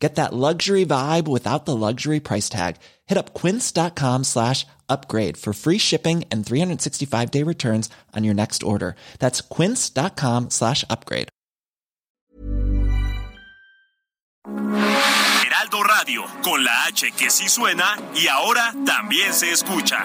Get that luxury vibe without the luxury price tag. Hit up quince.com slash upgrade for free shipping and 365 day returns on your next order. That's quince.com slash upgrade. Heraldo Radio, con la H que sí suena y ahora también se escucha.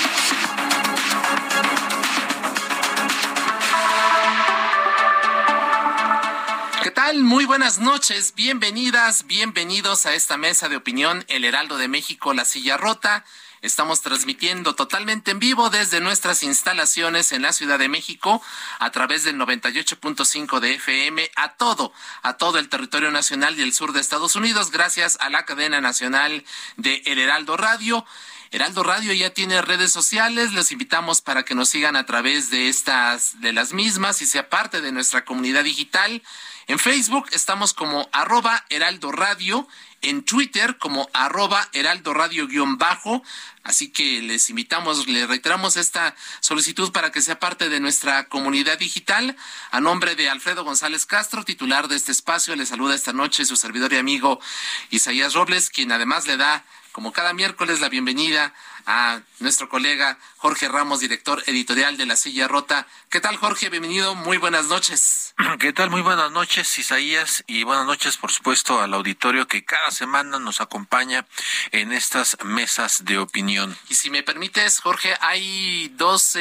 Muy buenas noches, bienvenidas, bienvenidos a esta mesa de opinión El Heraldo de México, La Silla Rota. Estamos transmitiendo totalmente en vivo desde nuestras instalaciones en la Ciudad de México a través del 98.5 de FM a todo, a todo el territorio nacional y el sur de Estados Unidos, gracias a la cadena nacional de El Heraldo Radio. Heraldo Radio ya tiene redes sociales, los invitamos para que nos sigan a través de estas, de las mismas y sea parte de nuestra comunidad digital. En Facebook estamos como arroba Heraldo Radio, en Twitter como arroba Heraldo Radio guion bajo. Así que les invitamos, les reiteramos esta solicitud para que sea parte de nuestra comunidad digital. A nombre de Alfredo González Castro, titular de este espacio, le saluda esta noche su servidor y amigo Isaías Robles, quien además le da, como cada miércoles, la bienvenida a nuestro colega Jorge Ramos, director editorial de La Silla Rota. ¿Qué tal, Jorge? Bienvenido. Muy buenas noches. ¿Qué tal? Muy buenas noches, Isaías, y buenas noches, por supuesto, al auditorio que cada semana nos acompaña en estas mesas de opinión. Y si me permites, Jorge, hay dos,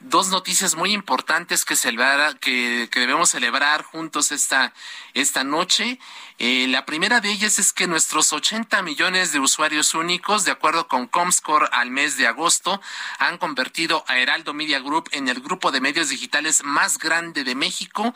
dos noticias muy importantes que, celebrar, que, que debemos celebrar juntos esta, esta noche. Eh, la primera de ellas es que nuestros 80 millones de usuarios únicos, de acuerdo con Comscore al mes de agosto, han convertido a Heraldo Media Group en el grupo de medios digitales más grande de México.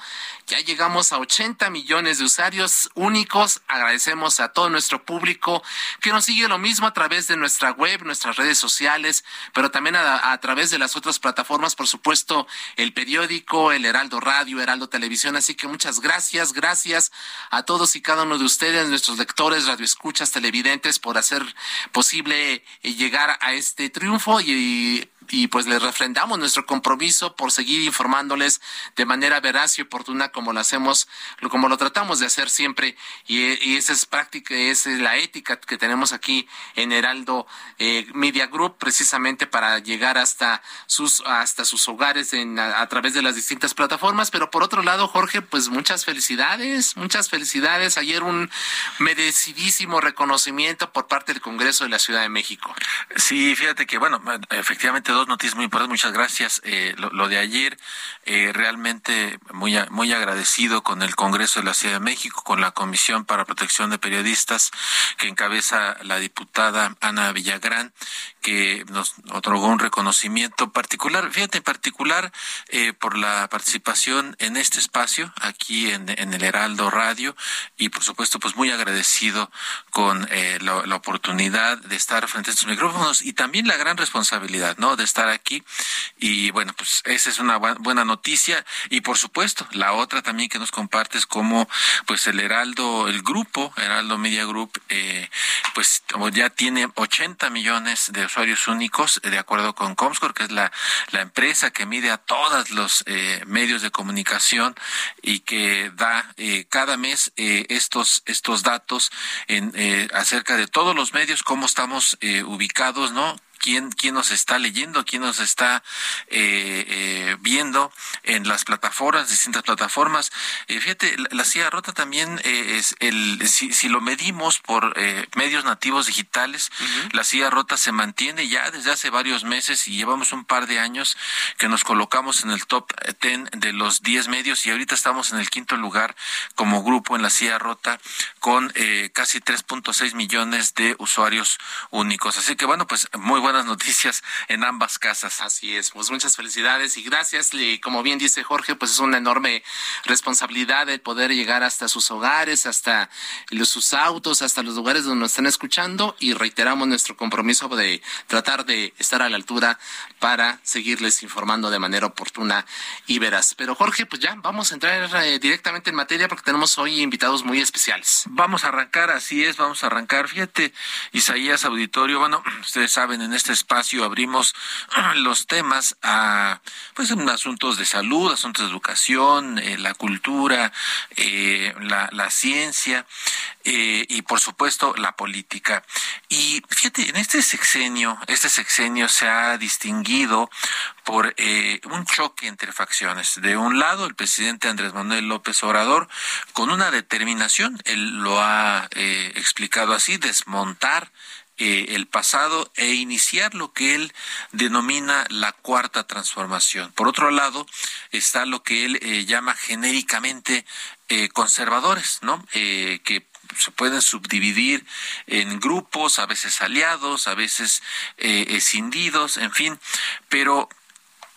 Ya llegamos a 80 millones de usuarios únicos. Agradecemos a todo nuestro público que nos sigue lo mismo a través de nuestra web, nuestras redes sociales, pero también a, a través de las otras plataformas, por supuesto, el periódico, el Heraldo Radio, Heraldo Televisión. Así que muchas gracias, gracias a todos y cada uno de ustedes, nuestros lectores, radioescuchas, televidentes, por hacer posible eh, llegar a este triunfo y, y pues les refrendamos nuestro compromiso por seguir informándoles de manera veraz y oportuna como lo hacemos, como lo tratamos de hacer siempre y, esa es práctica, esa es la ética que tenemos aquí en Heraldo eh, Media Group precisamente para llegar hasta sus hasta sus hogares en, a, a, través de las distintas plataformas, pero por otro lado Jorge, pues muchas felicidades, muchas felicidades. Ayer un merecidísimo reconocimiento por parte del Congreso de la Ciudad de México. Sí, fíjate que bueno, efectivamente dos noticias muy importantes. Muchas gracias. Eh, lo, de ayer, eh, realmente muy, muy agradecido con el Congreso de la Ciudad de México, con la Comisión para Protección de Periodistas que encabeza la diputada Ana Villagrán, que nos otorgó un reconocimiento particular, fíjate, en particular eh, por la participación en este espacio, aquí en, el Heraldo Radio, y por supuesto, pues muy agradecido con la, oportunidad de estar frente a estos micrófonos y también la gran responsabilidad, ¿no? Estar aquí. Y bueno, pues esa es una buena noticia. Y por supuesto, la otra también que nos compartes como pues el Heraldo, el grupo, Heraldo Media Group, eh, pues ya tiene 80 millones de usuarios únicos, de acuerdo con Comscore, que es la, la empresa que mide a todos los eh, medios de comunicación y que da eh, cada mes eh, estos, estos datos en, acerca de todos los medios, cómo estamos ubicados, ¿no? Quién, quién nos está leyendo, quién nos está eh, eh, viendo en las plataformas, distintas plataformas. Eh, fíjate, la, silla rota también es el, si, lo medimos por medios nativos digitales, la silla rota se mantiene ya desde hace varios meses y llevamos un par de años que nos colocamos en el top 10 de los 10 medios y ahorita estamos en el quinto lugar como en la silla rota con casi 3.6 millones de usuarios únicos. Así que bueno, pues muy buenas noticias en ambas casas. Así es, pues muchas felicidades y gracias. Como bien dice Jorge, pues es una enorme responsabilidad el poder llegar hasta sus hogares, hasta sus autos, hasta los lugares donde nos están escuchando y reiteramos nuestro compromiso de tratar de estar a la altura para seguirles informando de manera oportuna y veraz. Pero Jorge, pues ya vamos a entrar eh, directamente en materia porque tenemos hoy invitados muy especiales. Vamos a arrancar, así es, vamos a arrancar. Fíjate, Isaías Auditorio, bueno, ustedes saben, en este espacio abrimos los temas a, pues, asuntos de salud, asuntos de educación, eh, la cultura, eh, la, ciencia eh, y, por supuesto, la política. Y fíjate, en este sexenio, este sexenio se ha distinguido por un choque entre facciones. De un lado, el presidente Andrés Manuel López Obrador, con una determinación, él lo ha explicado así, desmontar eh, el pasado e iniciar lo que él denomina la cuarta transformación. Por otro lado, está lo que él eh, llama genéricamente eh, conservadores, ¿no? que se pueden subdividir en grupos, a veces aliados, a veces escindidos, en fin, pero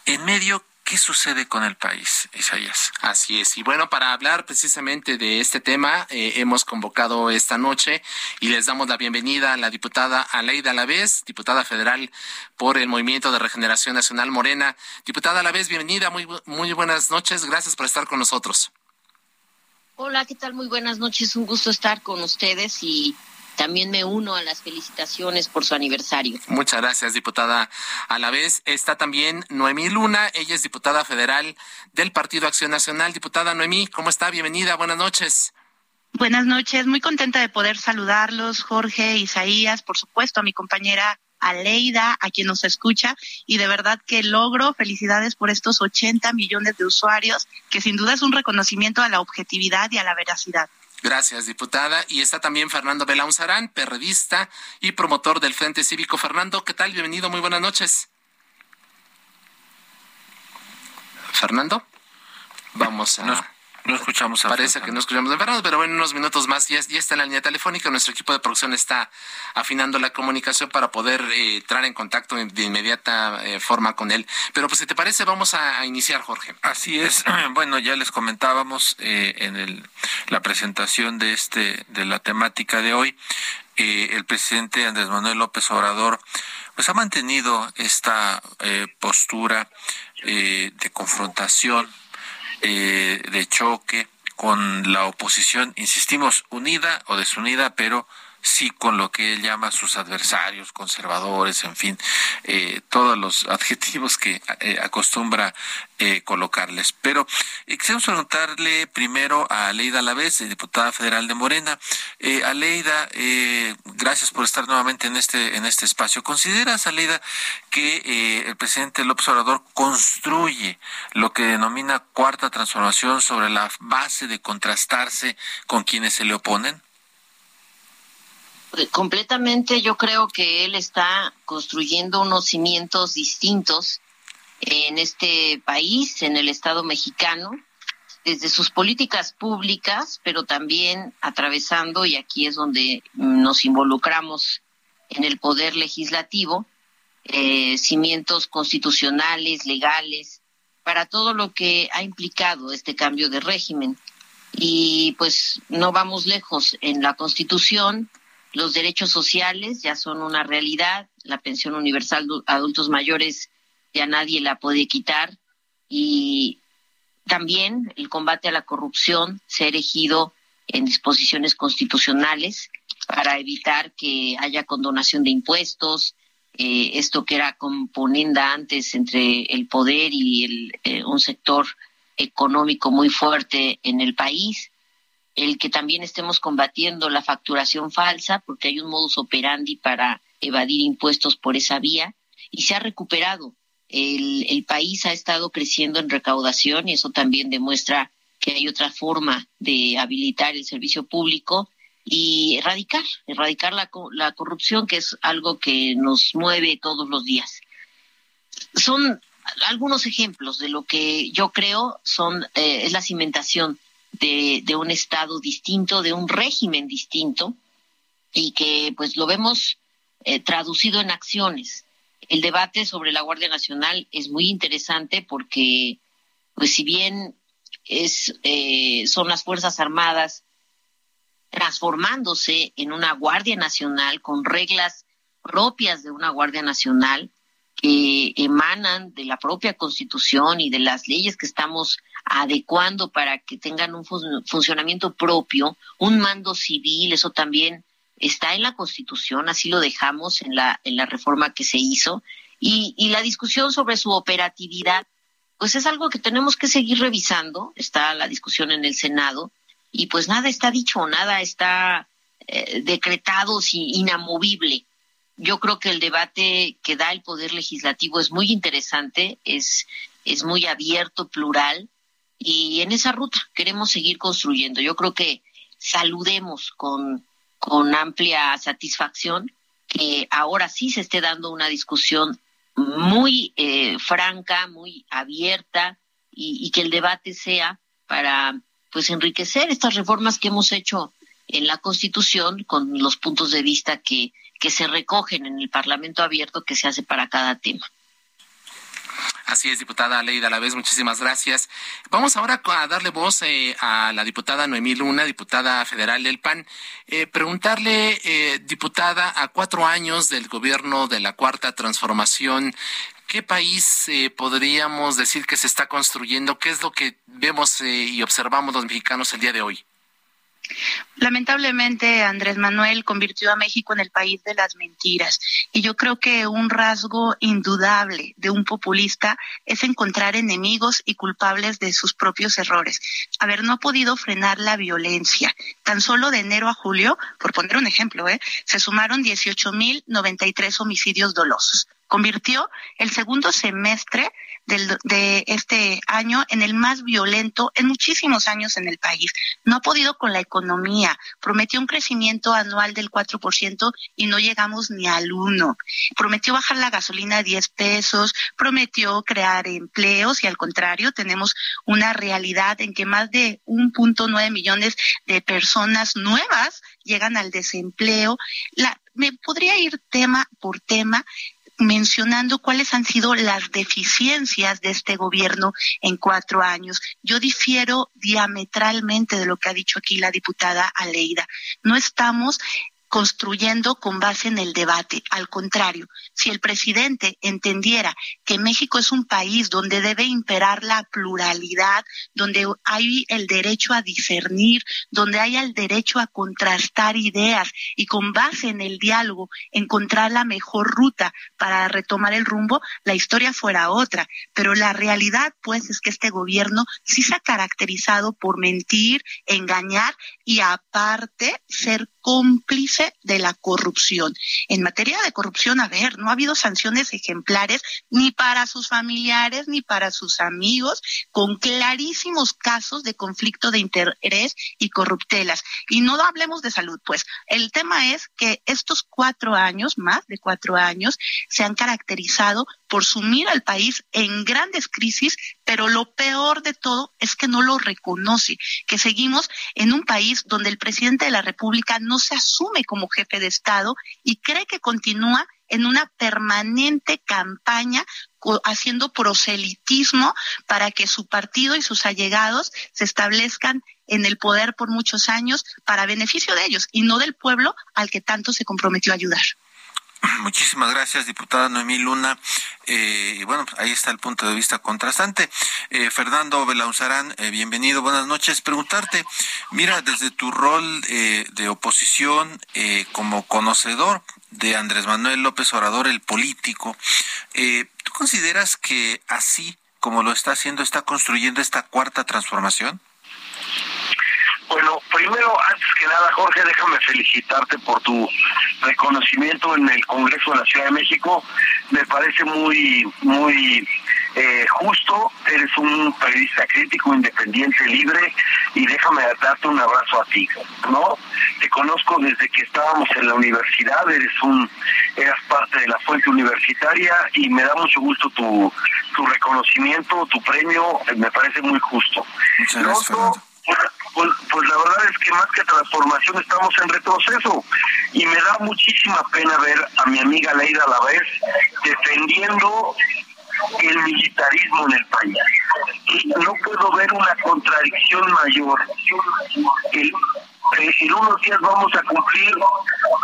en medio ¿Qué sucede con el país, Isaías? Así es. Y bueno, para hablar precisamente de este tema, eh, hemos convocado esta noche y les damos la bienvenida a la diputada Aleida Alavés, diputada federal por el Movimiento de Regeneración Nacional Morena. Diputada Alavés, bienvenida, muy, muy buenas noches, gracias por estar con nosotros. Hola, ¿qué tal? Muy buenas noches, un gusto estar con ustedes y también me uno a las felicitaciones por su aniversario. Muchas gracias, diputada. A la vez está también Noemí Luna, ella es diputada federal del Partido Acción Nacional. Diputada Noemí, ¿cómo está? Bienvenida, buenas noches. Buenas noches, muy contenta de poder saludarlos, Jorge, Isaías, por supuesto, a mi compañera Aleida, a quien nos escucha, y de verdad que logro felicidades por estos 80 millones de usuarios, que sin duda es un reconocimiento a la objetividad y a la veracidad. Gracias, diputada. Y está también Fernando Belaunzarán, perredista y promotor del Frente Cívico. Fernando, ¿qué tal? Bienvenido, muy buenas noches. Fernando, vamos a... No escuchamos a Parece que no escuchamos a Fernando, pero bueno, unos minutos más ya, ya, está en la línea telefónica. Nuestro equipo de producción está afinando la comunicación para poder eh, entrar en contacto de inmediata eh, forma con él. Pero pues si te parece, vamos a, iniciar, Jorge. Así es. Bueno, ya les comentábamos eh, en el, la presentación de este de la temática de hoy. el presidente Andrés Manuel López Obrador pues ha mantenido esta postura de confrontación eh, de choque con la oposición, insistimos, unida o desunida, pero sí con lo que él llama sus adversarios, conservadores, en fin, eh, todos los adjetivos que eh, acostumbra eh, colocarles. Pero quisiera preguntarle primero a Aleida Alavés, diputada federal de Morena. Aleida, gracias por estar nuevamente en este, en este espacio. ¿Consideras, Aleida, que el presidente López Obrador construye lo que denomina cuarta transformación sobre la base de contrastarse con quienes se le oponen? completamente yo creo que él está construyendo unos cimientos distintos en este país, en el Estado mexicano, desde sus políticas públicas, pero también atravesando, y aquí es donde nos involucramos en el poder legislativo, eh, cimientos constitucionales, legales, para todo lo que ha implicado este cambio de régimen. Y pues no vamos lejos. En la Constitución los derechos sociales ya son una realidad, la pensión universal de adultos mayores ya nadie la puede quitar y también el combate a la corrupción se ha erigido en disposiciones constitucionales para evitar que haya condonación de impuestos, eh, esto que era componenda antes entre el poder y el, eh, un sector económico muy fuerte en el país el que también estemos combatiendo la facturación falsa, porque hay un modus operandi para evadir impuestos por esa vía y se ha recuperado. El, país ha estado creciendo en recaudación y eso también demuestra que hay otra forma de habilitar el servicio público y erradicar, erradicar la, la corrupción, que es algo que nos mueve todos los días. Son algunos ejemplos de lo que yo creo son eh, es la cimentación de, de, un estado distinto, de un régimen distinto y que pues lo vemos eh, traducido en acciones. El debate sobre la Guardia Nacional es muy interesante porque pues si bien es eh, son las Fuerzas Armadas transformándose en una Guardia Nacional con reglas propias de una Guardia Nacional, que emanan de la propia Constitución y de las leyes que estamos adecuando para que tengan un funcionamiento propio, un mando civil, eso también está en la Constitución, así lo dejamos en la, en la reforma que se hizo, y, y la discusión sobre su operatividad, pues es algo que tenemos que seguir revisando, está la discusión en el Senado, y pues nada está dicho, nada está eh, decretado, inamovible yo creo que el debate que da el Poder Legislativo es muy interesante, es, es muy abierto, plural, y en esa ruta queremos seguir construyendo. Yo creo que saludemos con, con amplia satisfacción que ahora sí se esté dando una discusión muy eh, franca, muy abierta, y, y que el debate sea para pues enriquecer estas reformas que hemos hecho en la Constitución con los puntos de vista que que se recogen en el Parlamento abierto que se hace para cada tema. Así es, diputada Leida la vez, muchísimas gracias. Vamos ahora a darle voz eh, a la diputada Noemí Luna, diputada federal del PAN. Eh, preguntarle, eh, diputada, a cuatro años del gobierno de la Cuarta Transformación, ¿qué país podríamos decir que se está construyendo? ¿Qué es lo que vemos y observamos los mexicanos el día de hoy? Lamentablemente, Andrés Manuel convirtió a México en el país de las mentiras. Y yo creo que un rasgo indudable de un populista es encontrar enemigos y culpables de sus propios errores. Haber no podido frenar la violencia. Tan solo de enero a julio, por poner un ejemplo, ¿eh? se sumaron 18.093 homicidios dolosos convirtió el segundo semestre del, de este año en el más violento en muchísimos años en el país. No ha podido con la economía. Prometió un crecimiento anual del 4% y no llegamos ni al 1. Prometió bajar la gasolina a 10 pesos, prometió crear empleos y al contrario tenemos una realidad en que más de 1.9 millones de personas nuevas llegan al desempleo. La, me podría ir tema por tema mencionando cuáles han sido las deficiencias de este gobierno en cuatro años. Yo difiero diametralmente de lo que ha dicho aquí la diputada Aleida. No estamos construyendo con base en el debate. Al contrario, si el presidente entendiera que México es un país donde debe imperar la pluralidad, donde hay el derecho a discernir, donde hay el derecho a contrastar ideas y con base en el diálogo encontrar la mejor ruta para retomar el rumbo, la historia fuera otra. Pero la realidad, pues, es que este gobierno sí se ha caracterizado por mentir, engañar y aparte ser cómplice de la corrupción. En materia de corrupción, a ver, no ha habido sanciones ejemplares ni para sus familiares ni para sus amigos, con clarísimos casos de conflicto de interés y corruptelas. Y no hablemos de salud, pues el tema es que estos cuatro años, más de cuatro años, se han caracterizado por sumir al país en grandes crisis, pero lo peor de todo es que no lo reconoce, que seguimos en un país donde el presidente de la República no se asume como jefe de Estado y cree que continúa en una permanente campaña haciendo proselitismo para que su partido y sus allegados se establezcan en el poder por muchos años para beneficio de ellos y no del pueblo al que tanto se comprometió a ayudar. Muchísimas gracias, diputada Noemí Luna. Eh, y bueno, ahí está el punto de vista contrastante. Eh, Fernando Belauzarán, eh, bienvenido, buenas noches. Preguntarte, mira, desde tu rol de oposición como conocedor de Andrés Manuel López Obrador, el político, ¿tú consideras que así como lo está haciendo, está construyendo esta cuarta transformación? Bueno, primero, antes que nada, Jorge, déjame felicitarte por tu reconocimiento en el Congreso de la Ciudad de México. Me parece muy, muy eh, justo, eres un periodista crítico, independiente, libre, y déjame darte un abrazo a ti, ¿no? Te conozco desde que estábamos en la universidad, eres un, eras parte de la fuente universitaria y me da mucho gusto tu, tu reconocimiento, tu premio, me parece muy justo. Muchas gracias, pues, pues, la verdad es que más que transformación estamos en retroceso y me da muchísima pena ver a mi amiga Leida a la vez defendiendo el militarismo en el país. No puedo ver una contradicción mayor. El, en unos días vamos a cumplir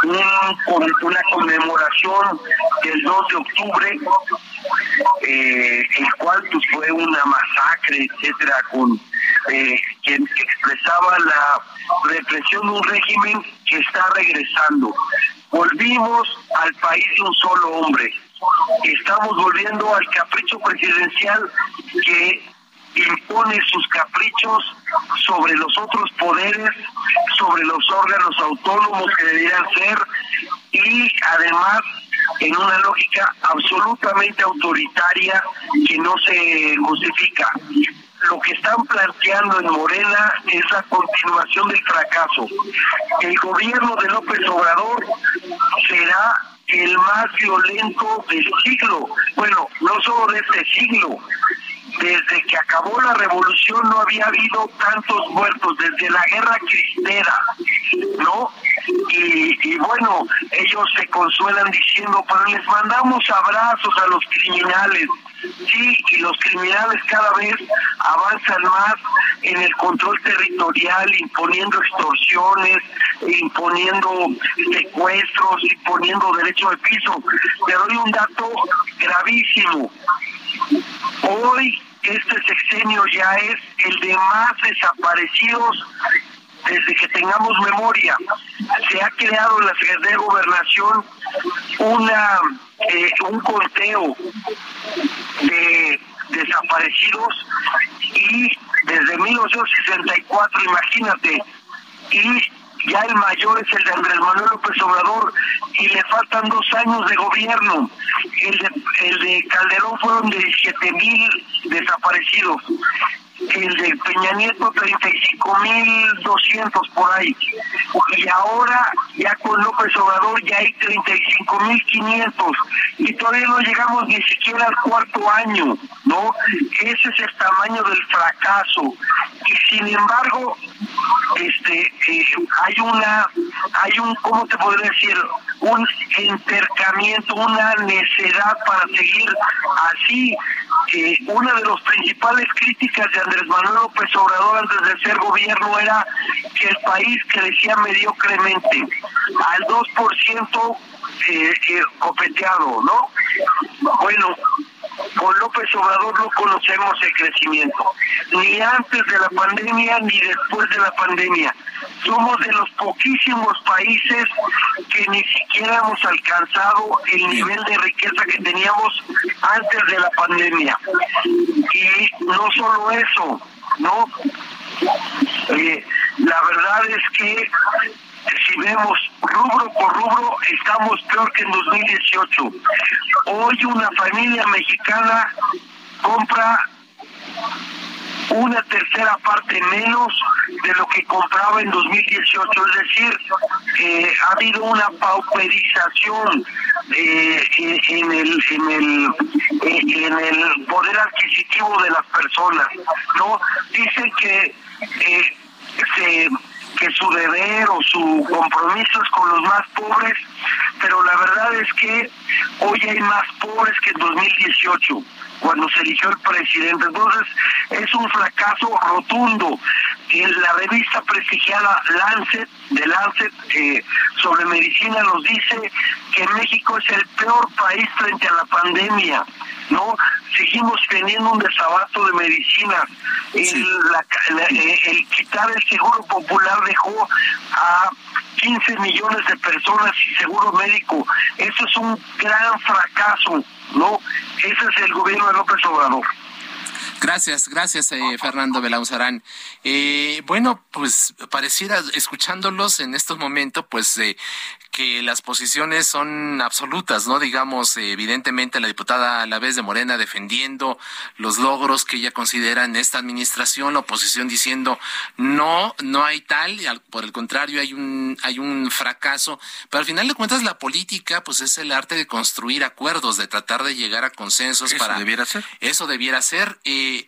un, una conmemoración del 2 de octubre, eh, el cual pues, fue una masacre, etcétera, con eh, expresaba la represión de un régimen que está regresando. Volvimos al país de un solo hombre. Estamos volviendo al capricho presidencial que impone sus caprichos sobre los otros poderes, sobre los órganos autónomos que deberían ser y además en una lógica absolutamente autoritaria que no se justifica lo que están planteando en Morena es la continuación del fracaso. El gobierno de López Obrador será el más violento del siglo, bueno, no solo de este siglo, desde que acabó la revolución no había habido tantos muertos, desde la guerra cristera, ¿no? Y, y, bueno, ellos se consuelan diciendo, pero les mandamos abrazos a los criminales. Sí, y los criminales cada vez avanzan más en el control territorial, imponiendo extorsiones, imponiendo secuestros, imponiendo derecho de piso. Le doy un dato gravísimo. Hoy este sexenio ya es el de más desaparecidos desde que tengamos memoria. Se ha creado en la Secretaría de Gobernación una eh, un conteo de desaparecidos y desde 1964, imagínate, y ya el mayor es el de Andrés Manuel López Obrador y le faltan dos años de gobierno. El de, de Calderón fueron 17 mil desaparecidos. El de Peña Nieto 35.200 por ahí. Y ahora ya con López Obrador ya hay 35.500 y todavía no llegamos ni siquiera al cuarto año, ¿no? Ese es el tamaño del fracaso. Y sin embargo, este eh, hay una hay un cómo te podría decir un intercamiento una necedad para seguir así eh, una de las principales críticas de Andrés Manuel López Obrador antes de ser gobierno era que el país crecía mediocremente al 2% eh, eh, copeteado, ¿no? Bueno, con López Obrador no conocemos el crecimiento, ni antes de la pandemia ni después de la pandemia. Somos de los poquísimos países que ni siquiera hemos alcanzado el nivel de riqueza que teníamos antes de la pandemia. Y no solo eso, ¿no? Eh, la verdad es que si vemos rubro por rubro, estamos peor que en 2018. Hoy una familia mexicana compra una tercera parte menos de lo que compraba en 2018, es decir, eh, ha habido una pauperización eh, en el en el eh, en el poder adquisitivo de las personas, no dicen que se que su deber o su compromiso es con los más pobres, pero la verdad es que hoy hay más pobres que en 2018 cuando se eligió el presidente. Entonces, es un fracaso rotundo. La revista prestigiada Lancet, de Lancet, eh, sobre medicina, nos dice que México es el peor país frente a la pandemia. ¿No? Seguimos teniendo un desabasto de medicinas. Eh, el, quitar el seguro popular dejó a 15 millones de personas sin seguro médico. Eso es un gran fracaso, ¿no? Ese es el gobierno de López Obrador. Gracias, gracias, eh, Fernando Belauzarán. Eh, bueno, pues pareciera, escuchándolos en estos momentos, pues eh, que las posiciones son absolutas, ¿no? Digamos, evidentemente la diputada a la vez de Morena defendiendo los logros que ella considera en esta administración, la oposición diciendo no, no hay tal, por el contrario hay un, hay un fracaso. Pero al final de cuentas la política, pues es el arte de construir acuerdos, de tratar de llegar a consensos eso para. debiera ser. Eso debiera ser. Eh,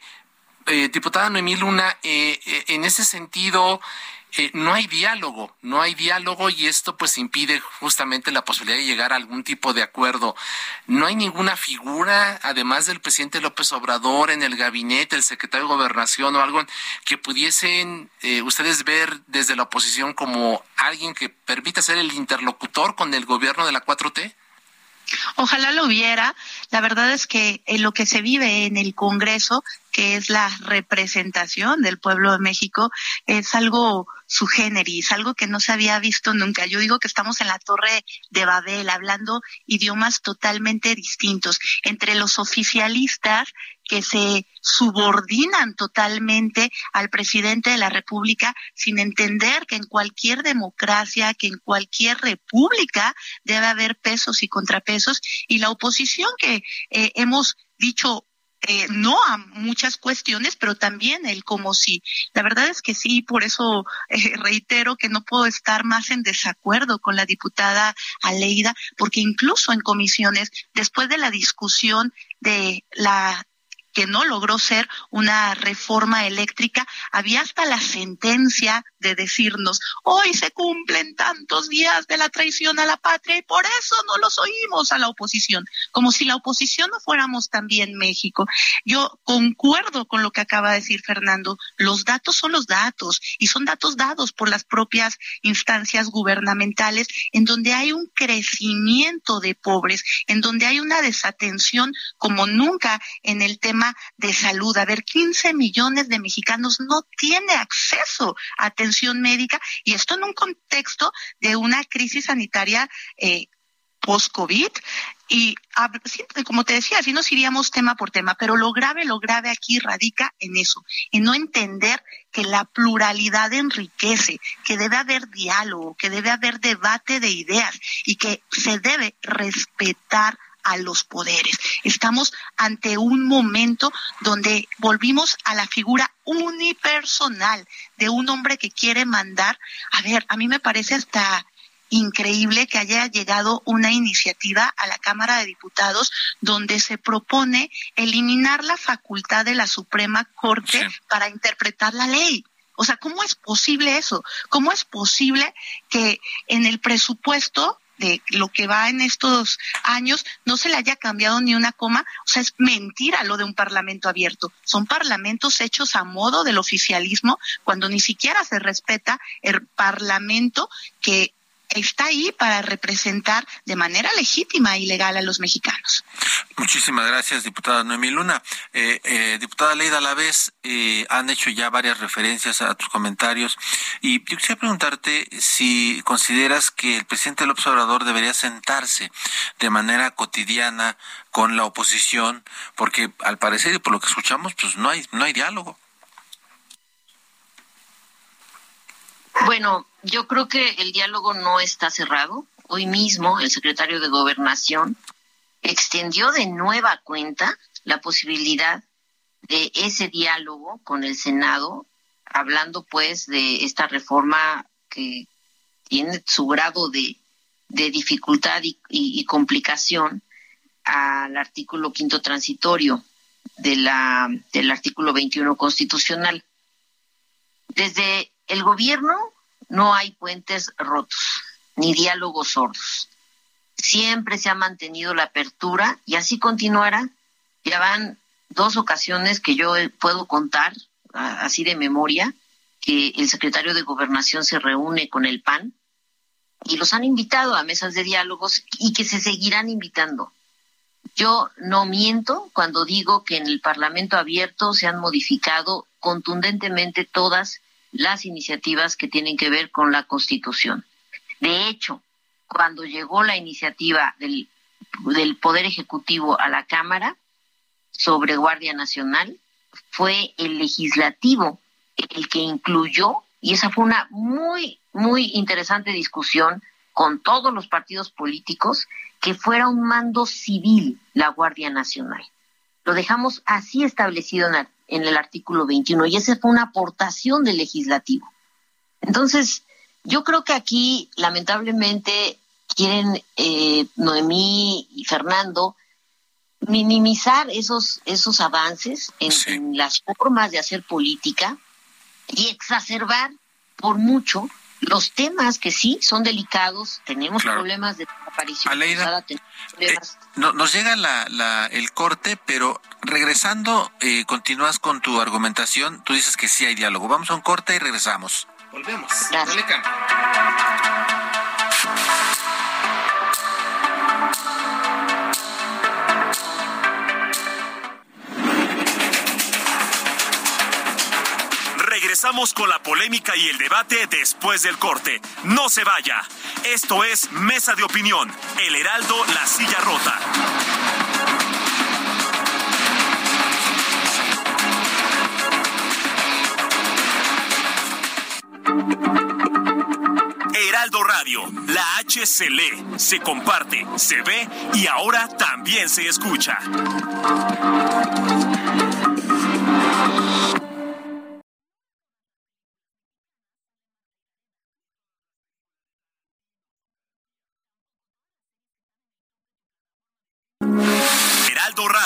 eh, diputada Noemí Luna, eh, en ese sentido, eh, no hay diálogo, no hay diálogo y esto pues impide justamente la posibilidad de llegar a algún tipo de acuerdo. No hay ninguna figura, además del presidente López Obrador, en el gabinete, el secretario de Gobernación o algo que pudiesen eh, ustedes ver desde la oposición como alguien que permita ser el interlocutor con el gobierno de la 4T. Ojalá lo hubiera. La verdad es que en lo que se vive en el Congreso, que es la representación del pueblo de México, es algo su generis, algo que no se había visto nunca. Yo digo que estamos en la torre de Babel, hablando idiomas totalmente distintos. Entre los oficialistas que se subordinan totalmente al presidente de la República sin entender que en cualquier democracia, que en cualquier república debe haber pesos y contrapesos y la oposición que eh, hemos dicho eh, no a muchas cuestiones, pero también el como si. La verdad es que sí, por eso eh, reitero que no puedo estar más en desacuerdo con la diputada Aleida, porque incluso en comisiones, después de la discusión de la que no logró ser una reforma eléctrica, había hasta la sentencia de decirnos, hoy se cumplen tantos días de la traición a la patria y por eso no los oímos a la oposición, como si la oposición no fuéramos también México. Yo concuerdo con lo que acaba de decir Fernando, los datos son los datos y son datos dados por las propias instancias gubernamentales en donde hay un crecimiento de pobres, en donde hay una desatención como nunca en el tema de salud. A ver, 15 millones de mexicanos no tienen acceso a atención médica y esto en un contexto de una crisis sanitaria eh, post-COVID. Y como te decía, así nos iríamos tema por tema, pero lo grave, lo grave aquí radica en eso, en no entender que la pluralidad enriquece, que debe haber diálogo, que debe haber debate de ideas y que se debe respetar a los poderes. Estamos ante un momento donde volvimos a la figura unipersonal de un hombre que quiere mandar. A ver, a mí me parece hasta increíble que haya llegado una iniciativa a la Cámara de Diputados donde se propone eliminar la facultad de la Suprema Corte para interpretar la ley. O sea, ¿cómo es posible eso? ¿Cómo es posible que en el presupuesto de lo que va en estos años no se le haya cambiado ni una coma. O sea, es mentira lo de un parlamento abierto. Son parlamentos hechos a modo del oficialismo cuando ni siquiera se respeta el parlamento que está ahí para representar de manera legítima y legal a los mexicanos. Muchísimas gracias, diputada Noemí Luna. Eh, eh, diputada Leida la vez eh, han hecho ya varias referencias a tus comentarios y yo quisiera preguntarte si consideras que el presidente López Obrador debería sentarse de manera cotidiana con la oposición, porque al parecer y por lo que escuchamos, pues no hay, no hay diálogo. Bueno, yo creo que el diálogo no está cerrado. Hoy mismo el secretario de Gobernación extendió de nueva cuenta la posibilidad de ese diálogo con el Senado, hablando pues de esta reforma que tiene su grado de, dificultad y, complicación al artículo quinto transitorio de la, del artículo 21 constitucional. Desde el gobierno no hay puentes rotos, ni diálogos sordos. Siempre se ha mantenido la apertura y así continuará. Ya van dos ocasiones que yo puedo contar, así de memoria, que el secretario de Gobernación se reúne con el PAN y los han invitado a mesas de diálogos y que se seguirán invitando. Yo no miento cuando digo que en el Parlamento abierto se han modificado contundentemente todas las iniciativas que tienen que ver con la Constitución. De hecho, cuando llegó la iniciativa del, del Poder Ejecutivo a la Cámara sobre Guardia Nacional, fue el legislativo el que incluyó, y esa fue una muy, muy interesante discusión con todos los partidos políticos, que fuera un mando civil la Guardia Nacional. Lo dejamos así establecido en, en el artículo 21 y esa fue una aportación del legislativo. Entonces, yo creo que aquí, lamentablemente, quieren eh, Noemí y Fernando minimizar esos, esos avances en, las formas de hacer política y exacerbar por mucho los temas que sí son delicados, tenemos problemas de aparición. Aleida, eh, nos llega la, el corte, pero regresando, eh, continúas con tu argumentación, tú dices que sí hay diálogo. Vamos a un corte y regresamos. Volvemos. Dale Regresamos con la polémica y el debate después del corte. No se vaya. Esto es Mesa de Opinión. El Heraldo, la silla rota. Heraldo Radio, la H se lee, se comparte, se ve y ahora también se escucha.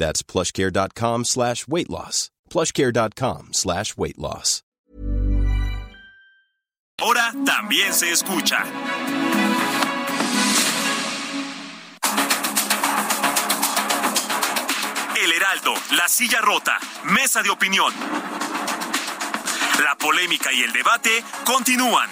That's plushcare.com slash weight loss. plushcare.com slash weight loss. Ahora también se escucha. El Heraldo, La Silla Rota, Mesa de Opinión. La polémica y el debate continúan.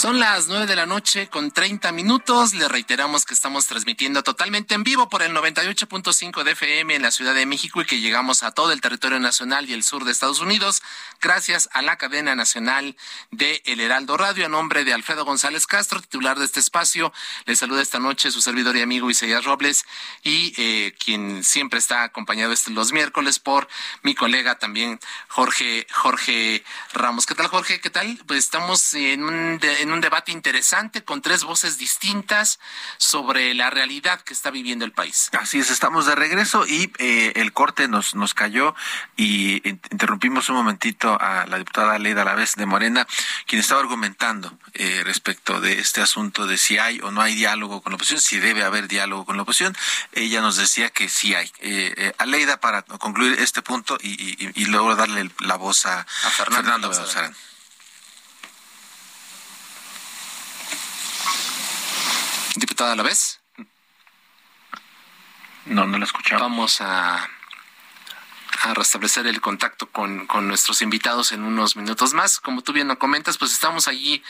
Son las nueve de la noche con treinta minutos. Le reiteramos que estamos transmitiendo totalmente en vivo por el 98.5 de FM en la Ciudad de México y que llegamos a todo el territorio nacional y el sur de Estados Unidos gracias a la cadena nacional de El Heraldo Radio. A nombre de Alfredo González Castro, titular de este espacio, le saluda esta noche su servidor y amigo Isaías Robles y eh, quien siempre está acompañado este, los miércoles por mi colega también Jorge Jorge Ramos. ¿Qué tal Jorge? ¿Qué tal? Pues estamos en un, en un debate interesante con tres voces distintas sobre la realidad que está viviendo el país. Así es, estamos de regreso y eh, el corte nos, nos cayó y interrumpimos un momentito a la diputada Leida Lavés de Morena, quien estaba argumentando eh, respecto de este asunto de si hay o no hay diálogo con la oposición, si debe haber diálogo con la oposición. Ella nos decía que sí hay. Eh, eh Aleida, para concluir este punto y, luego darle la voz a, Fernando, Fernando Diputada, ¿la ves? No, no la escuchamos. Vamos a, a restablecer el contacto con, con, nuestros invitados en unos minutos más. Como tú bien lo comentas, pues estamos allí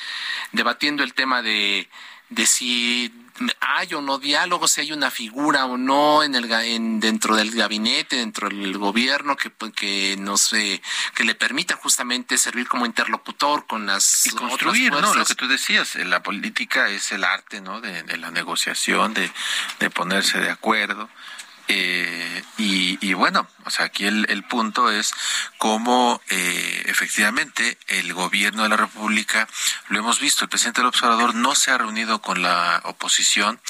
debatiendo el tema de, de si hay o no diálogo, si hay una figura o no en el en, dentro del gabinete, dentro del gobierno que pues, que nos eh, que le permita justamente servir como interlocutor con las y construir, ¿no? Lo que tú decías, eh, la política es el arte, ¿no? De, de la negociación, de, de ponerse de acuerdo. Eh, y, bueno, o sea, aquí el, el punto es cómo eh, efectivamente el gobierno de la República, lo hemos visto, el presidente del observador no se ha reunido con la oposición.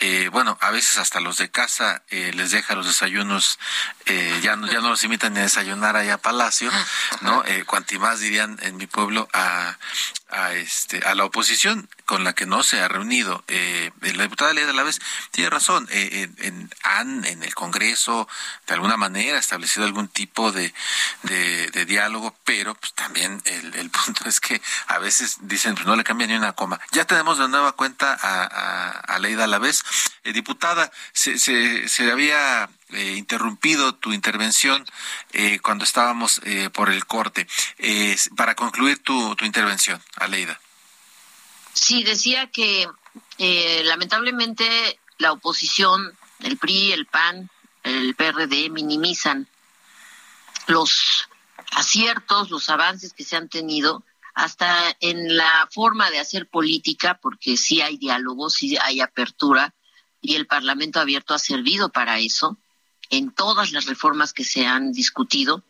Eh, bueno, a veces hasta los de casa eh, les deja los desayunos, eh, ya no ya no los invitan ni a desayunar allá a Palacio, ¿no? Eh, cuanti más dirían en mi pueblo a, a este a la oposición con la que no se ha reunido. Eh, la diputada Leda Laves tiene razón. Eh, han en el Congreso de alguna manera establecido algún tipo de, diálogo, pero pues, también el, el, punto es que a veces dicen pues no le cambian ni una coma. Ya tenemos de nueva cuenta a, a, a Leida Alavés. Eh, diputada, se, se, se había eh, interrumpido tu intervención eh, cuando estábamos eh, por el corte. para concluir tu, tu intervención, Aleida. Sí, decía que lamentablemente la oposición, el PRI, el PAN, el PRD minimizan los aciertos, los avances que se han tenido hasta en la forma de hacer política, porque sí hay diálogo, sí hay apertura, y el Parlamento abierto ha servido para eso en todas las reformas que se han discutido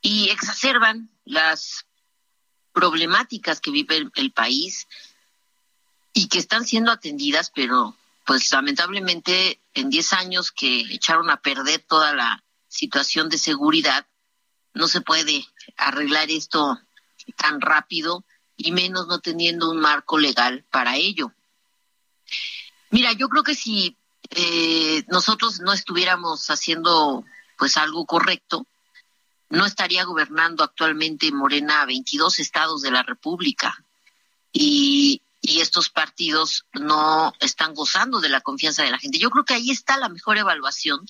y exacerban las problemáticas que vive el, país y que están siendo atendidas, pero pues lamentablemente en 10 años que echaron a perder toda la situación de seguridad, no se puede arreglar esto tan rápido y menos no teniendo un marco legal para ello. Mira, yo creo que si eh, nosotros no estuviéramos haciendo pues algo correcto, no estaría gobernando actualmente Morena 22 estados de la República y, estos partidos no están gozando de la confianza de la gente. Yo creo que ahí está la mejor evaluación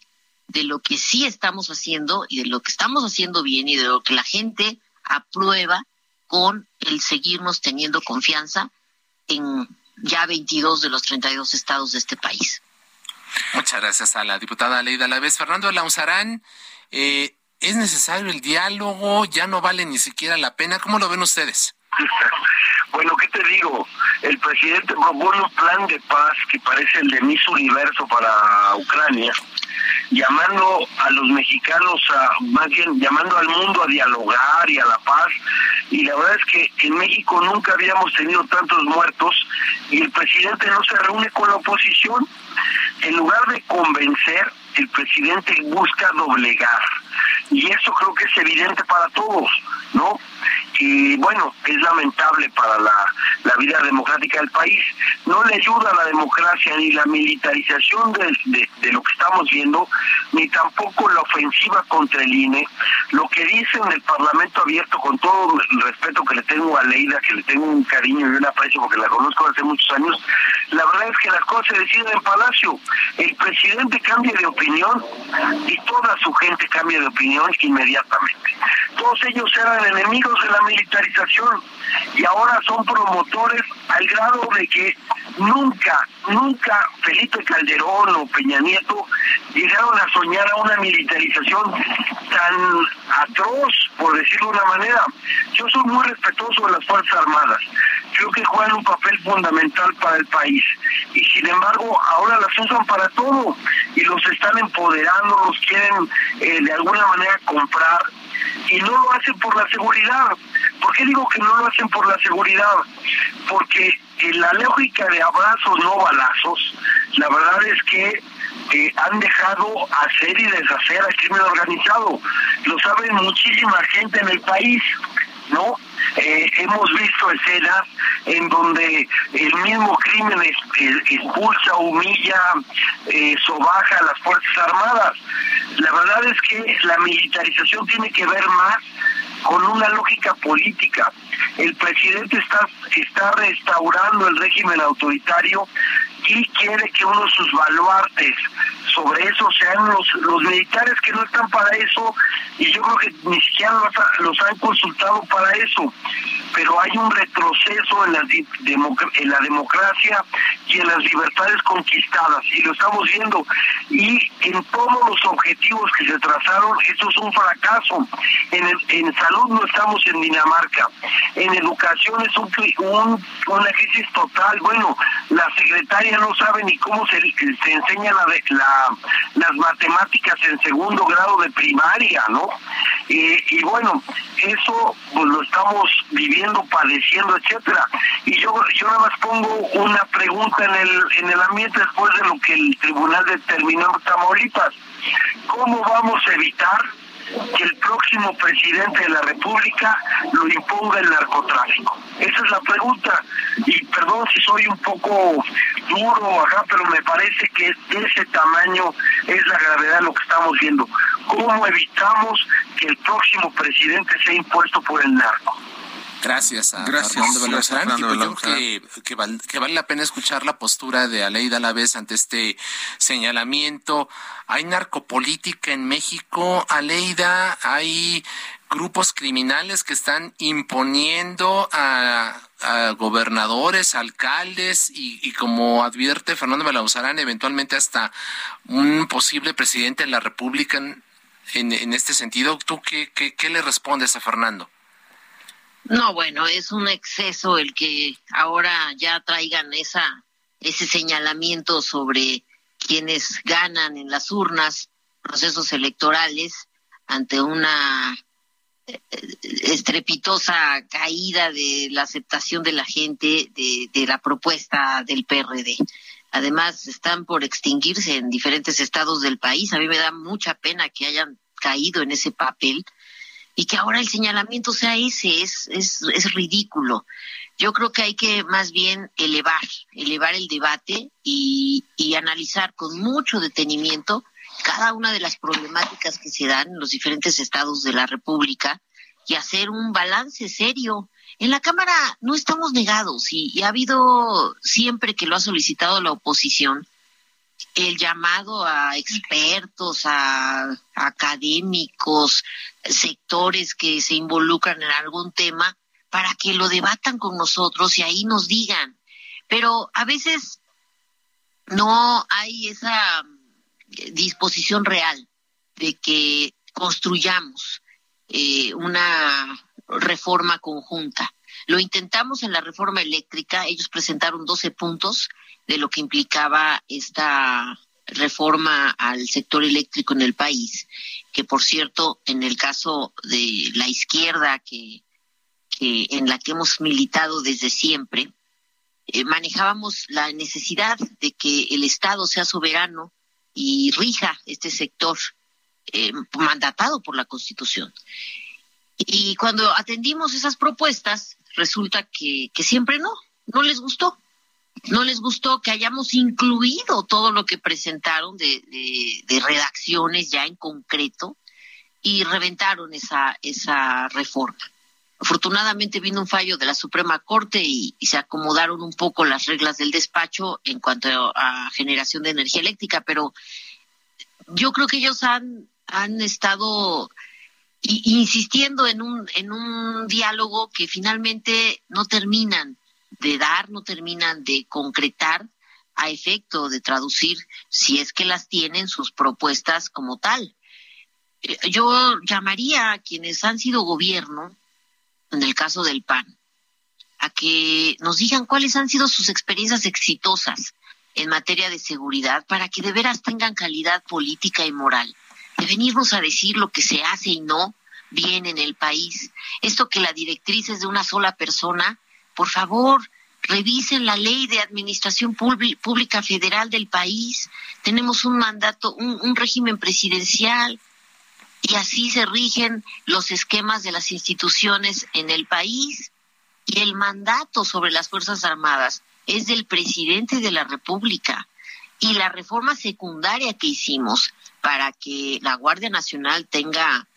de lo que sí estamos haciendo y de lo que estamos haciendo bien y de lo que la gente aprueba con el seguirnos teniendo confianza en ya 22 de los 32 estados de este país. Muchas gracias a la diputada Leida Lavés. Fernando Lauzarán, eh, ¿es necesario el diálogo? ¿Ya no vale ni siquiera la pena? ¿Cómo lo ven ustedes? Bueno, ¿qué te digo? El presidente propone un plan de paz que parece el de Miss Universo para Ucrania, llamando a los mexicanos, a, más bien llamando al mundo a dialogar y a la paz. Y la verdad es que en México nunca habíamos tenido tantos muertos y el presidente no se reúne con la oposición en lugar de convencer, el presidente busca doblegar. Y eso creo que es evidente para todos, ¿no? Y bueno, es lamentable para la, la, vida democrática del país. No le ayuda a la democracia ni la militarización de, de, lo que estamos viendo, ni tampoco la ofensiva contra el INE. Lo que dice en el Parlamento abierto, con todo el respeto que le tengo a Leida, que le tengo un cariño y un aprecio porque la conozco hace muchos años, la verdad es que las cosas se deciden en Palacio. El presidente cambia de opinión y toda su gente cambia de opinión inmediatamente. Todos ellos eran enemigos de la militarización y ahora son promotores al grado de que nunca, nunca Felipe Calderón o Peña Nieto llegaron a soñar a una militarización tan atroz, por decirlo de una manera. Yo soy muy respetuoso de las Fuerzas Armadas. Creo que juegan un papel fundamental para el país. Y sin embargo, ahora las usan para todo y los están empoderando, los quieren eh, de alguna manera comprar y no lo hacen por la seguridad. ¿Por qué digo que no lo hacen por la seguridad? Porque la lógica de abrazos, no balazos, la verdad es que eh, han dejado hacer y deshacer al crimen organizado. Lo saben muchísima gente en el país, ¿no? Eh, hemos visto escenas en donde el mismo crimen expulsa, humilla, eh, sobaja a las Fuerzas Armadas. La verdad es que la militarización tiene que ver más con una lógica política. El presidente está, está restaurando el régimen autoritario y quiere que uno de sus baluartes sobre eso sean los, los militares que no están para eso y yo creo que ni siquiera los, los han consultado para eso pero hay un retroceso en la, en la democracia y en las libertades conquistadas, y lo estamos viendo. Y en todos los objetivos que se trazaron, esto es un fracaso. En, en salud no estamos en Dinamarca, en educación es un, un, una crisis total. Bueno, la secretaria no sabe ni cómo se, se enseña la, la, las matemáticas en segundo grado de primaria, ¿no? y bueno, eso pues lo estamos viviendo, padeciendo, etcétera. Y yo yo nada más pongo una pregunta en el en el ambiente después de lo que el tribunal determinó en Tamaulipas. ¿Cómo vamos a evitar que el próximo presidente de la República lo imponga el narcotráfico? Esa es la pregunta. Y perdón si soy un poco duro acá, pero me parece que de ese tamaño es la gravedad de lo que estamos viendo. ¿Cómo evitamos que el próximo presidente sea impuesto por el narco? Gracias a Fernando. Pues yo creo que, vale la pena escuchar la postura de Aleida vez ante este señalamiento. Hay narcopolítica en México, Aleida, hay grupos criminales que están imponiendo a, gobernadores, alcaldes y, como advierte Fernando Belauzarán, eventualmente hasta un posible presidente de la República en, en, este sentido. ¿Tú qué, qué, qué le respondes a Fernando? No, bueno, es un exceso el que ahora ya traigan esa ese señalamiento sobre quienes ganan en las urnas procesos electorales ante una eh, estrepitosa caída de la aceptación de la gente de, de la propuesta del PRD. Además, están por extinguirse en diferentes estados del país. A mí me da mucha pena que hayan caído en ese papel y que ahora el señalamiento sea ese, es, es, es ridículo. Yo creo que hay que más bien elevar, elevar el debate y, y analizar con mucho detenimiento cada una de las problemáticas que se dan en los diferentes estados de la República y hacer un balance serio. En la Cámara no estamos negados y, y ha habido siempre que lo ha solicitado la oposición el llamado a expertos, a académicos, sectores que se involucran en algún tema para que lo debatan con nosotros y ahí nos digan. Pero a veces no hay esa disposición real de que construyamos eh, una reforma conjunta. Lo intentamos en la reforma eléctrica, ellos presentaron 12 puntos de lo que implicaba esta reforma al sector eléctrico en el país, que por cierto, en el caso de la izquierda que, que en la que hemos militado desde siempre, eh, manejábamos la necesidad de que el Estado sea soberano y rija este sector eh, mandatado por la Constitución. Y cuando atendimos esas propuestas, resulta que, que siempre no, no les gustó no les gustó que hayamos incluido todo lo que presentaron de, redacciones ya en concreto y reventaron esa, esa reforma. Afortunadamente vino un fallo de la Suprema Corte y, se acomodaron un poco las reglas del despacho en cuanto a, generación de energía eléctrica, pero yo creo que ellos han, han estado insistiendo en un, en un diálogo que finalmente no terminan de dar, no terminan de concretar a efecto de traducir, si es que las tienen, sus propuestas como tal. Eh, yo llamaría a quienes han sido gobierno, en el caso del PAN, a que nos digan cuáles han sido sus experiencias exitosas en materia de seguridad para que de veras tengan calidad política y moral. De venirnos a decir lo que se hace y no bien en el país. Esto que la directriz es de una sola persona, por favor, revisen la ley de administración pública federal del país. Tenemos un mandato, un, régimen presidencial y así se rigen los esquemas de las instituciones en el país. Y el mandato sobre las Fuerzas Armadas es del presidente de la República. Y la reforma secundaria que hicimos para que la Guardia Nacional tenga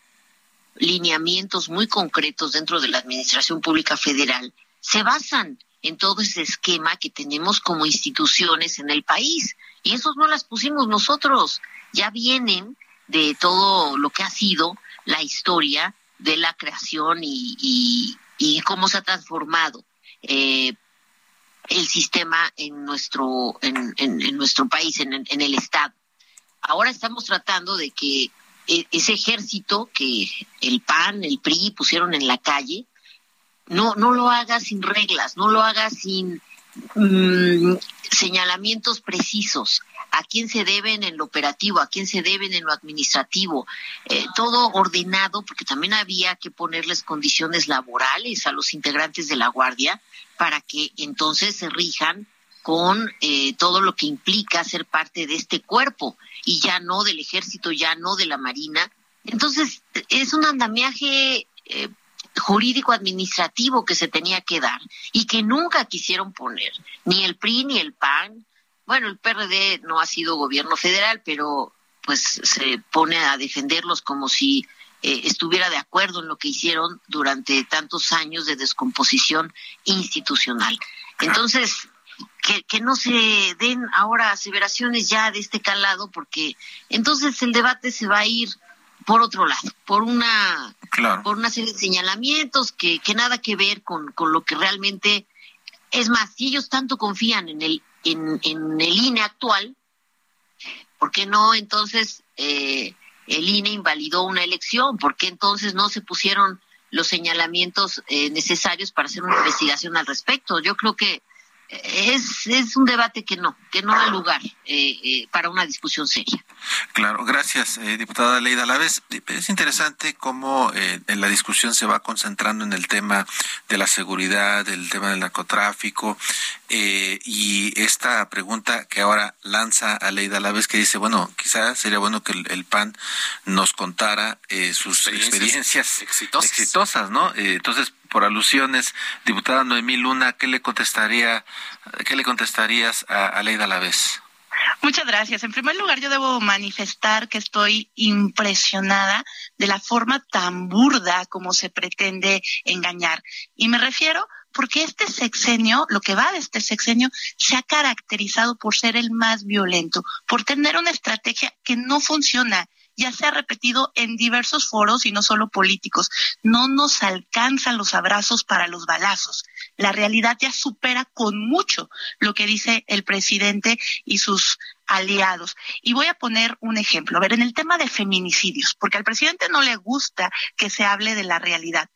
lineamientos muy concretos dentro de la Administración Pública Federal se basan en todo ese esquema que tenemos como instituciones en el país. Y esos no las pusimos nosotros, ya vienen de todo lo que ha sido la historia de la creación y, y, cómo se ha transformado eh, el sistema en nuestro, en, en, nuestro país, en, en, el Estado. Ahora estamos tratando de que e, ese ejército que el PAN, el PRI pusieron en la calle, no, no lo haga sin reglas, no lo haga sin mm, señalamientos precisos. A quién se deben en lo operativo, a quién se deben en lo administrativo, eh, todo ordenado, porque también había que ponerles condiciones laborales a los integrantes de la Guardia para que entonces se rijan con eh, todo lo que implica ser parte de este cuerpo y ya no del ejército, ya no de la marina, Entonces, es un andamiaje eh, jurídico-administrativo que se tenía que dar y que nunca quisieron poner, ni el PRI ni el PAN. Bueno, el PRD no ha sido gobierno federal, pero pues se pone a defenderlos como si eh, estuviera de acuerdo en lo que hicieron durante tantos años de descomposición institucional. Entonces, que, que no se den ahora aseveraciones ya de este calado, porque entonces el debate se va a ir por otro lado, por una, por una serie de señalamientos que, que nada que ver con, con lo que realmente es más, si ellos tanto confían en el, en, en el INE actual, ¿por qué no entonces eh, el INE invalidó una elección? ¿Por qué entonces no se pusieron los señalamientos eh, necesarios para hacer una investigación al respecto? Yo creo que es, es un debate que no, que no da lugar eh, eh, para una discusión seria. Claro, gracias, eh, diputada Leida vez Es interesante cómo eh, la discusión se va concentrando en el tema de la seguridad, el tema del narcotráfico, y esta pregunta que ahora lanza a Leida vez que dice, bueno, quizás sería bueno que el, PAN nos contara sus experiencias, exitosas. exitosas, ¿no? entonces, por alusiones. Diputada Noemí Luna, ¿qué le contestaría, qué le contestarías a, a Leida Lavés? Muchas gracias. En primer lugar, yo debo manifestar que estoy impresionada de la forma tan burda como se pretende engañar. Y me refiero porque este sexenio, lo que va de este sexenio, se ha caracterizado por ser el más violento, por tener una estrategia que no funciona ya se ha repetido en diversos foros y no solo políticos. No nos alcanzan los abrazos para los balazos. La realidad ya supera con mucho lo que dice el presidente y sus aliados. Y voy a poner un ejemplo. A ver, en el tema de feminicidios, porque al presidente no le gusta que se hable de la realidad.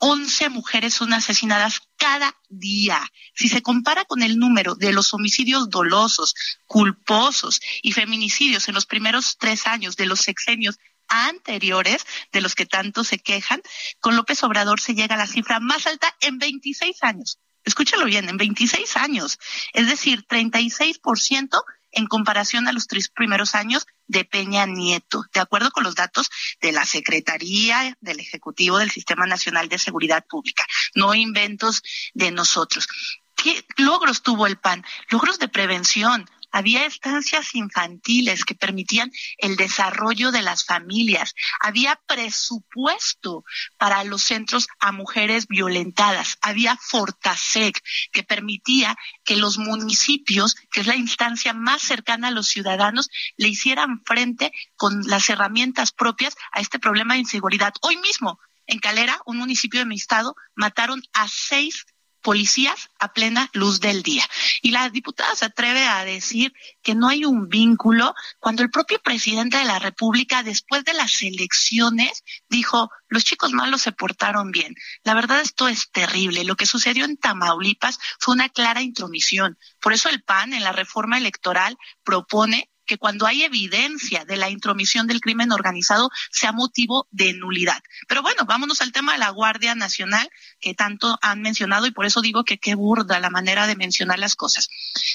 11 mujeres son asesinadas cada día. Si se compara con el número de los homicidios dolosos, culposos y feminicidios en los primeros tres años de los sexenios anteriores, de los que tanto se quejan, con López Obrador se llega a la cifra más alta en 26 años. Escúchalo bien, en 26 años. Es decir, 36% en comparación a los tres primeros años de Peña Nieto, de acuerdo con los datos de la Secretaría del Ejecutivo del Sistema Nacional de Seguridad Pública, no inventos de nosotros. ¿Qué logros tuvo el PAN? Logros de prevención, había estancias infantiles que permitían el desarrollo de las familias, había presupuesto para los centros a mujeres violentadas, había Fortasec que permitía que los municipios, que es la instancia más cercana a los ciudadanos, le hicieran frente con las herramientas propias a este problema de inseguridad. Hoy mismo, en Calera, un municipio de mi estado, mataron a seis policías a plena luz del día. Y la diputada se atreve a decir que no hay un vínculo cuando el propio presidente de la República, después de las elecciones, dijo, los chicos malos se portaron bien. La verdad esto es terrible. Lo que sucedió en Tamaulipas fue una clara intromisión. Por eso el PAN en la reforma electoral propone que cuando hay evidencia de la intromisión del crimen organizado sea motivo de nulidad. Pero bueno, vámonos al tema de la Guardia Nacional que tanto han mencionado y por eso digo que qué burda la manera de mencionar las cosas.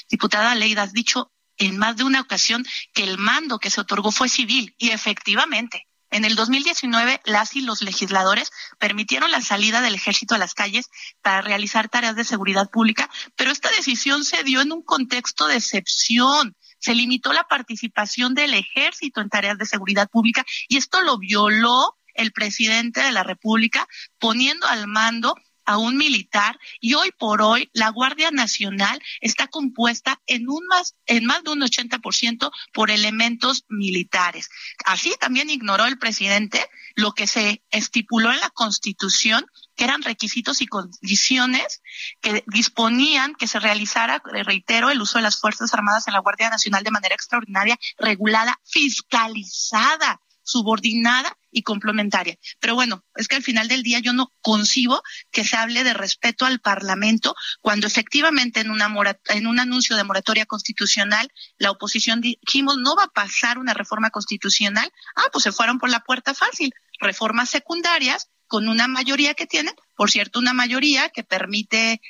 Diputada Leida, has dicho en más de una ocasión que el mando que se otorgó fue civil y efectivamente. En el 2019, las y los legisladores permitieron la salida del ejército a las calles para realizar tareas de seguridad pública, pero esta decisión se dio en un contexto de excepción se limitó la participación del ejército en tareas de seguridad pública y esto lo violó el presidente de la República poniendo al mando a un militar y hoy por hoy la Guardia Nacional está compuesta en un más en más de un 80% por elementos militares. Así también ignoró el presidente lo que se estipuló en la Constitución que eran requisitos y condiciones que disponían que se realizara, reitero, el uso de las Fuerzas Armadas en la Guardia Nacional de manera extraordinaria, regulada, fiscalizada, subordinada y complementaria. Pero bueno, es que al final del día yo no concibo que se hable de respeto al Parlamento cuando efectivamente en, una en un anuncio de moratoria constitucional la oposición dijimos no va a pasar una reforma constitucional. Ah, pues se fueron por la puerta fácil. Reformas secundarias con una mayoría que tienen, por cierto, una mayoría que permite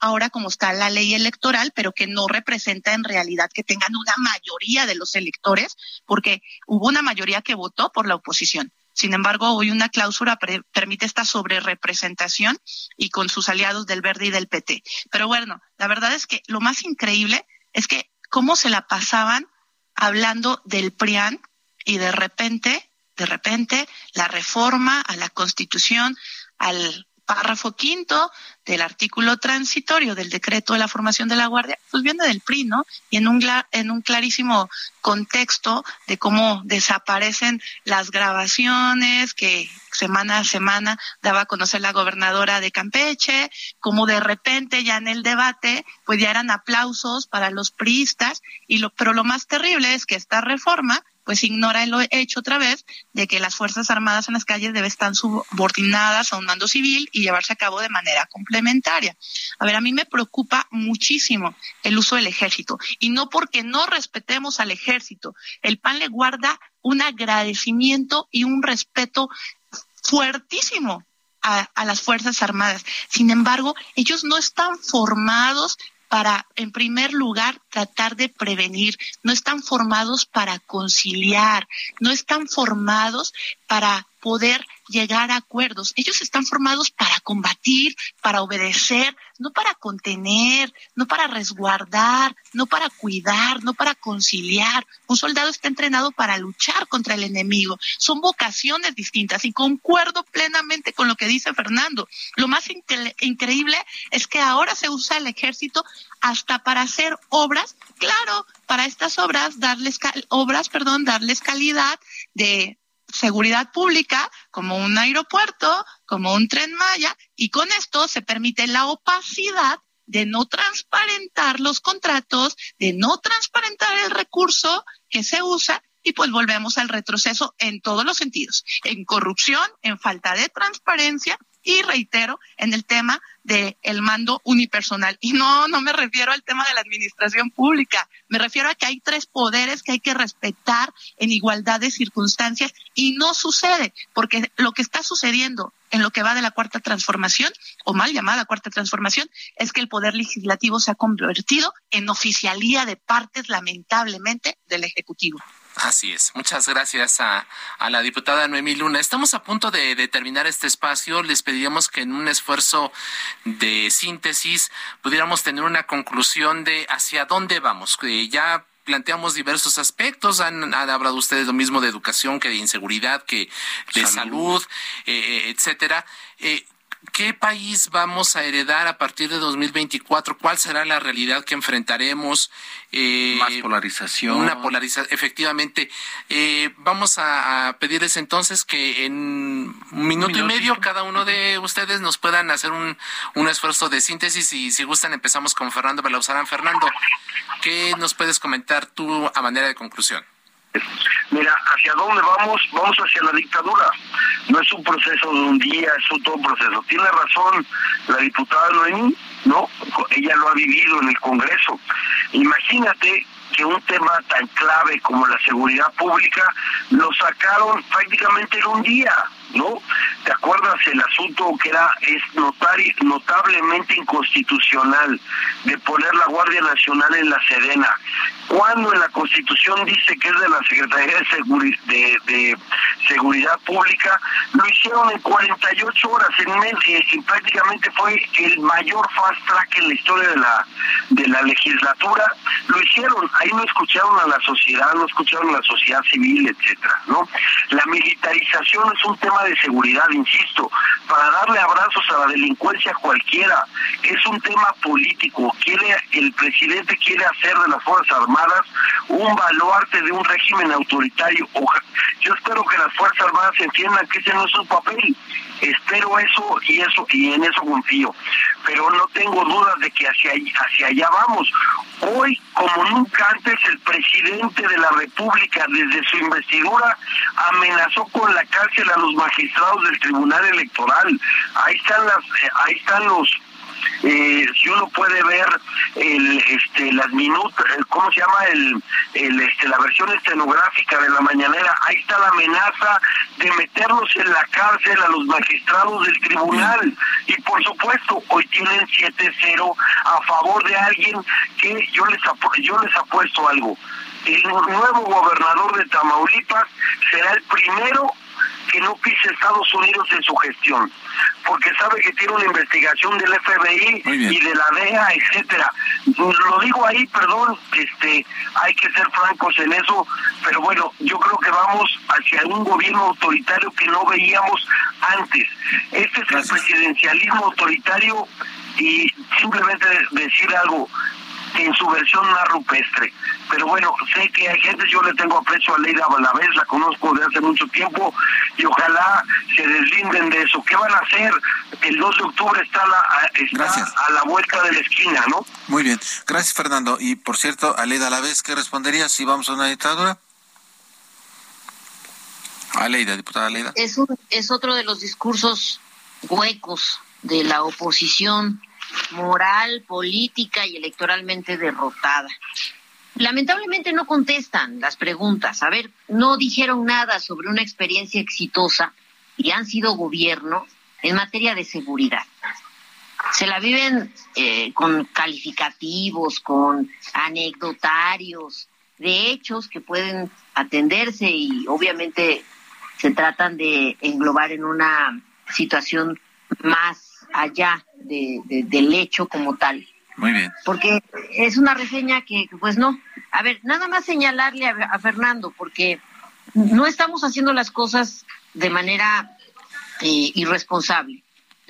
ahora como está la ley electoral, pero que no representa en realidad que tengan una mayoría de los electores, porque hubo una mayoría que votó por la oposición. Sin embargo, hoy una cláusula permite esta sobrerepresentación y con sus aliados del Verde y del PT. Pero bueno, la verdad es que lo más increíble es que cómo se la pasaban hablando del PRIAN y de repente, de repente, la reforma a la Constitución, al párrafo quinto del artículo transitorio del decreto de la formación de la Guardia, pues viene del PRI, ¿no? Y en un, en un clarísimo contexto de cómo desaparecen las grabaciones que semana a semana daba a conocer la gobernadora de Campeche, como de repente ya en el debate, pues ya eran aplausos para los priistas, y lo, pero lo más terrible es que esta reforma pues ignora el hecho otra vez de que las Fuerzas Armadas en las calles deben estar subordinadas a un mando civil y llevarse a cabo de manera complementaria. A ver, a mí me preocupa muchísimo el uso del ejército y no porque no respetemos al ejército. El PAN le guarda un agradecimiento y un respeto fuertísimo a, a, las Fuerzas Armadas. Sin embargo, ellos no están formados para, en primer lugar, tratar de prevenir, no están formados para conciliar, no están formados para poder llegar a acuerdos. Ellos están formados para combatir, para obedecer, no para contener, no para resguardar, no para cuidar, no para conciliar. Un soldado está entrenado para luchar contra el enemigo. Son vocaciones distintas y concuerdo plenamente con lo que dice Fernando. Lo más increíble es que ahora se usa el ejército hasta para hacer obras, claro, para estas obras darles obras, perdón, darles calidad de seguridad pública, como un aeropuerto, como un tren Maya, y con esto se permite la opacidad de no transparentar los contratos, de no transparentar el recurso que se usa y pues volvemos al retroceso en todos los sentidos, en corrupción, en falta de transparencia y reitero en el tema del el mando unipersonal. Y no, no me refiero al tema de la administración pública, me refiero a que hay tres poderes que hay que respetar en igualdad de circunstancias y no sucede, porque lo que está sucediendo en lo que va de la cuarta transformación, o mal llamada cuarta transformación, es que el poder legislativo se ha convertido en oficialía de partes, lamentablemente, del Ejecutivo. Así es. Muchas gracias a, a, la diputada Noemí Luna. Estamos a punto de, de, terminar este espacio. Les pediríamos que en un esfuerzo de síntesis pudiéramos tener una conclusión de hacia dónde vamos. Que ya planteamos diversos aspectos. Han, han, hablado ustedes lo mismo de educación que de inseguridad, que de salud, salud eh, eh etcétera. Eh, ¿Qué país vamos a heredar a partir de 2024? ¿Cuál será la realidad que enfrentaremos? Eh, Más polarización. Una polarización, efectivamente. Eh, vamos a, a, pedirles entonces que en un minuto y medio cada uno de ustedes nos puedan hacer un, un esfuerzo de síntesis y si gustan empezamos con Fernando Belauzarán. Fernando, ¿qué nos puedes comentar tú a manera de conclusión? Mira, ¿hacia dónde vamos? Vamos hacia la dictadura. No es un proceso de un día, es un todo un proceso. Tiene razón la diputada Noemí, ¿no? Ella lo ha vivido en el Congreso. Imagínate que un tema tan clave como la seguridad pública lo sacaron prácticamente en un día, ¿no? ¿Te acuerdas el asunto que era es notablemente inconstitucional de poner la Guardia Nacional en la Sedena? Cuando en la Constitución dice que es de la Secretaría de, de, de Seguridad Pública, lo hicieron en 48 horas en mes y prácticamente fue el mayor fast track en la historia de la de la legislatura. Lo hicieron, ahí no escucharon a la sociedad, no escucharon a la sociedad civil, etcétera, ¿no? La militarización es un tema de seguridad, insisto, para darle abrazos a la delincuencia cualquiera, es un tema político, quiere el presidente quiere hacer de las Fuerzas Armadas un baluarte de un régimen autoritario. Yo espero que las Fuerzas Armadas entiendan que ese no es su papel. Espero eso y eso y en eso confío. Pero no tengo dudas de que hacia, hacia allá vamos. Hoy, como nunca antes, el presidente de la República, desde su investidura, amenazó con la cárcel a los magistrados del Tribunal Electoral. Ahí están las, eh, ahí están los eh, si uno puede ver el este las minutos cómo se llama el, el este la versión estenográfica de la mañanera. Ahí está la amenaza de meterlos en la cárcel a los magistrados del tribunal. Y por supuesto hoy tienen 7-0 a favor de alguien que yo les yo les apuesto algo. El nuevo gobernador de Tamaulipas será el primero que no pise Estados Unidos en su gestión, porque sabe que tiene una investigación del FBI y de la DEA, etcétera. Lo digo ahí, perdón, este, hay que ser francos en eso, pero bueno, yo creo que vamos hacia un gobierno autoritario que no veíamos antes. Este es el presidencialismo autoritario y simplemente decir algo, en su versión más rupestre. Pero bueno, sé que hay gente, yo le tengo aprecio a Leida Valavés, la conozco de hace mucho tiempo y ojalá se deslinden de eso. ¿Qué van a hacer? El 2 de octubre está, a la vuelta de la esquina, ¿no? Muy bien, gracias Fernando. Y por cierto, a Leida Valavés, ¿qué respondería si vamos a una dictadura? A Leida, diputada Leida. Es, es otro de los discursos huecos de la oposición moral, política y electoralmente derrotada. Lamentablemente no contestan las preguntas. A ver, no dijeron nada sobre una experiencia exitosa y han sido gobierno en materia de seguridad. Se la viven eh, con calificativos, con anecdotarios, de hechos que pueden atenderse y obviamente se tratan de englobar en una situación más allá de, del hecho como tal. Muy bien. Porque es una reseña que, pues no. A ver, nada más señalarle a, Fernando, porque no estamos haciendo las cosas de manera eh, irresponsable.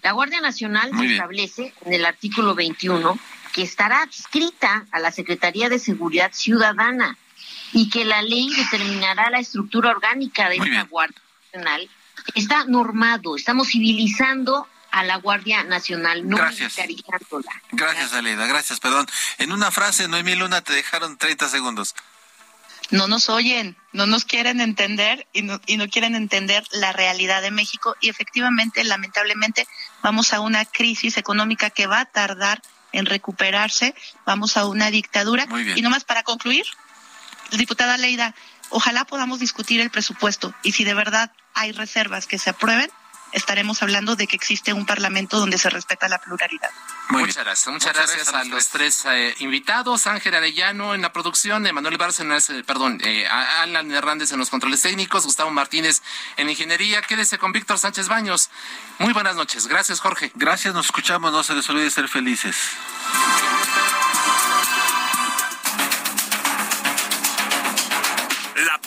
La Guardia Nacional establece en el artículo 21 que estará adscrita a la Secretaría de Seguridad Ciudadana y que la ley determinará la estructura orgánica de esta Guardia Nacional. Está normado, estamos civilizando a la Guardia Nacional, no gracias. Gracias, Aleida, gracias, perdón. En una frase, Noemí Luna, te dejaron 30 segundos. No nos oyen, no nos quieren entender y no, y no quieren entender la realidad de México y efectivamente, lamentablemente, vamos a una crisis económica que va a tardar en recuperarse, vamos a una dictadura. Muy bien. Y nomás para concluir, diputada Leida, ojalá podamos discutir el presupuesto y si de verdad hay reservas que se aprueben, estaremos hablando de que existe un parlamento donde se respeta la pluralidad. muchas gracias. Muchas, gracias, a, los tres eh, invitados. Ángel Arellano en la producción, Emanuel Bárcenas, eh, perdón, eh, Alan Hernández en los controles técnicos, Gustavo Martínez en ingeniería. Quédese con Víctor Sánchez Baños. Muy buenas noches. Gracias, Jorge. Gracias, nos escuchamos. No se les olvide ser felices.